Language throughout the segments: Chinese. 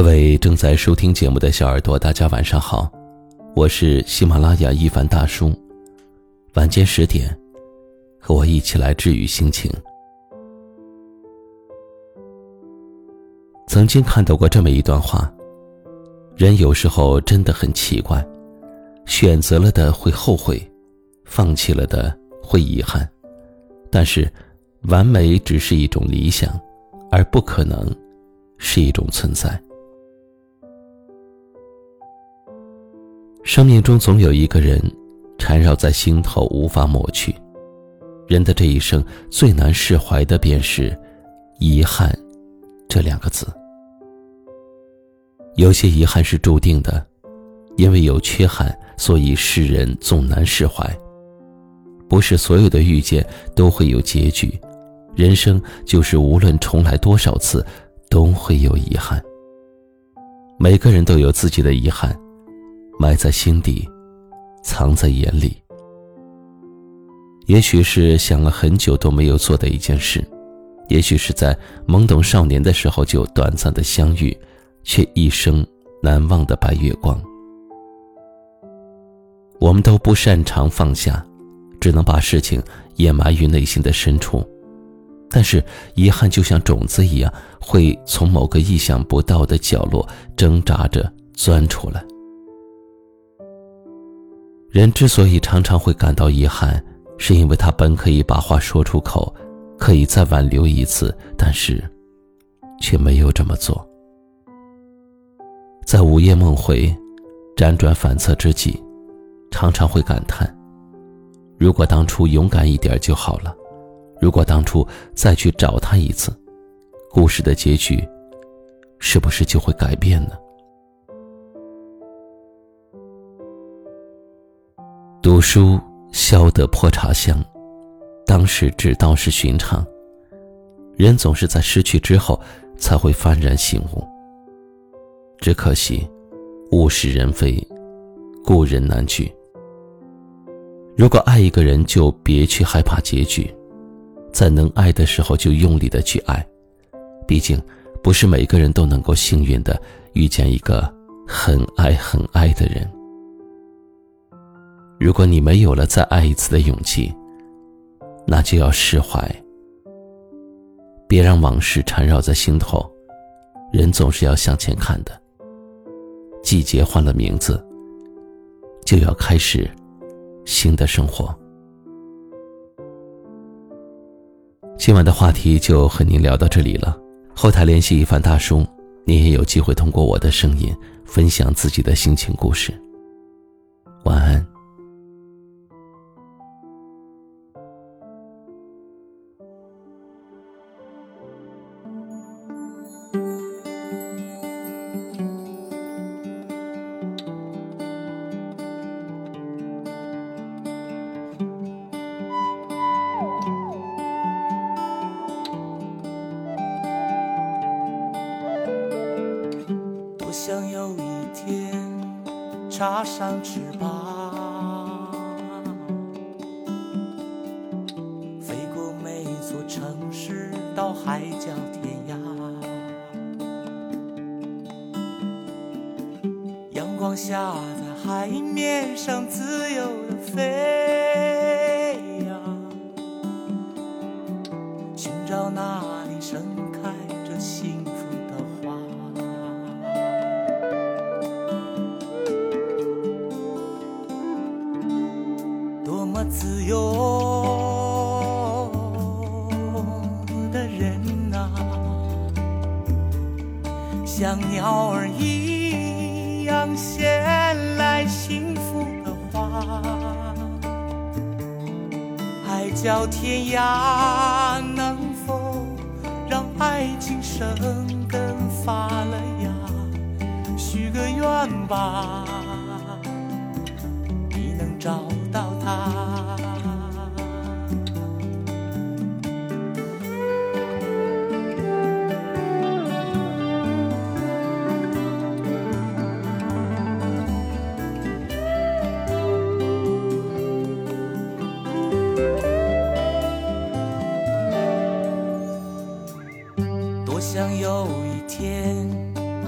各位正在收听节目的小耳朵，大家晚上好，我是喜马拉雅一凡大叔。晚间十点，和我一起来治愈心情。曾经看到过这么一段话：人有时候真的很奇怪，选择了的会后悔，放弃了的会遗憾，但是，完美只是一种理想，而不可能是一种存在。生命中总有一个人，缠绕在心头无法抹去。人的这一生最难释怀的便是“遗憾”这两个字。有些遗憾是注定的，因为有缺憾，所以世人总难释怀。不是所有的遇见都会有结局，人生就是无论重来多少次，都会有遗憾。每个人都有自己的遗憾。埋在心底，藏在眼里。也许是想了很久都没有做的一件事，也许是在懵懂少年的时候就短暂的相遇，却一生难忘的白月光。我们都不擅长放下，只能把事情掩埋于内心的深处。但是遗憾就像种子一样，会从某个意想不到的角落挣扎着钻出来。人之所以常常会感到遗憾，是因为他本可以把话说出口，可以再挽留一次，但是，却没有这么做。在午夜梦回、辗转反侧之际，常常会感叹：如果当初勇敢一点就好了；如果当初再去找他一次，故事的结局，是不是就会改变呢？读书消得破茶香，当时只道是寻常。人总是在失去之后才会幡然醒悟。只可惜，物是人非，故人难聚。如果爱一个人，就别去害怕结局，在能爱的时候就用力的去爱。毕竟，不是每个人都能够幸运的遇见一个很爱很爱的人。如果你没有了再爱一次的勇气，那就要释怀。别让往事缠绕在心头，人总是要向前看的。季节换了名字，就要开始新的生活。今晚的话题就和您聊到这里了。后台联系一凡大叔，你也有机会通过我的声音分享自己的心情故事。晚安。插上翅膀，飞过每座城市，到海角天涯。阳光下，在海面上自由的飞呀，寻找那里生有的人啊，像鸟儿一样衔来幸福的花。海角天涯，能否让爱情生根发了芽？许个愿吧，你能找到他。想有一天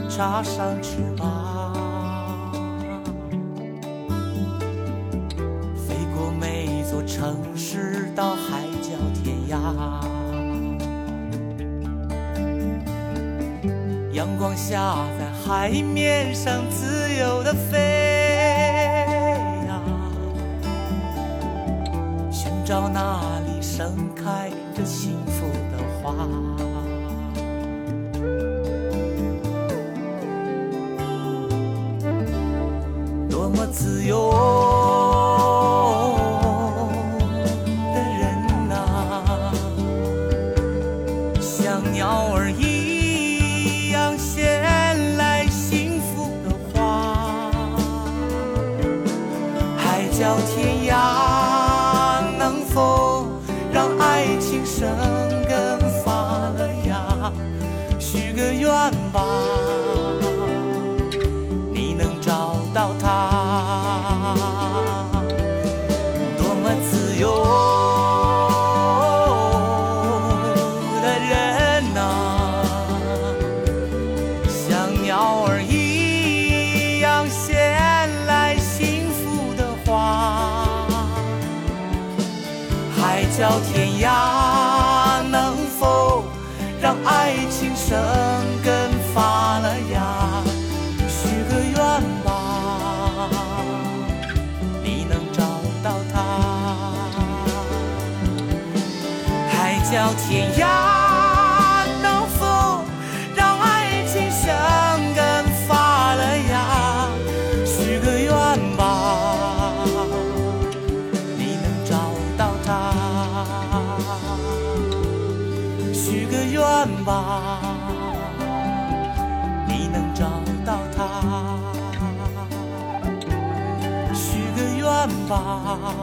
插上翅膀，飞过每座城市，到海角天涯。阳光下，在海面上自由的飞呀，寻找那里盛开着幸福的花。么自由的人呐、像鸟儿一样衔来幸福的花。海角天涯，能否让爱情生根发了芽？许个愿吧。鸟儿一样衔来幸福的花。海角天涯，能否让爱情生根发了芽？许个愿吧，你能找到他。海角天涯，吧。你能找到他，许个愿吧，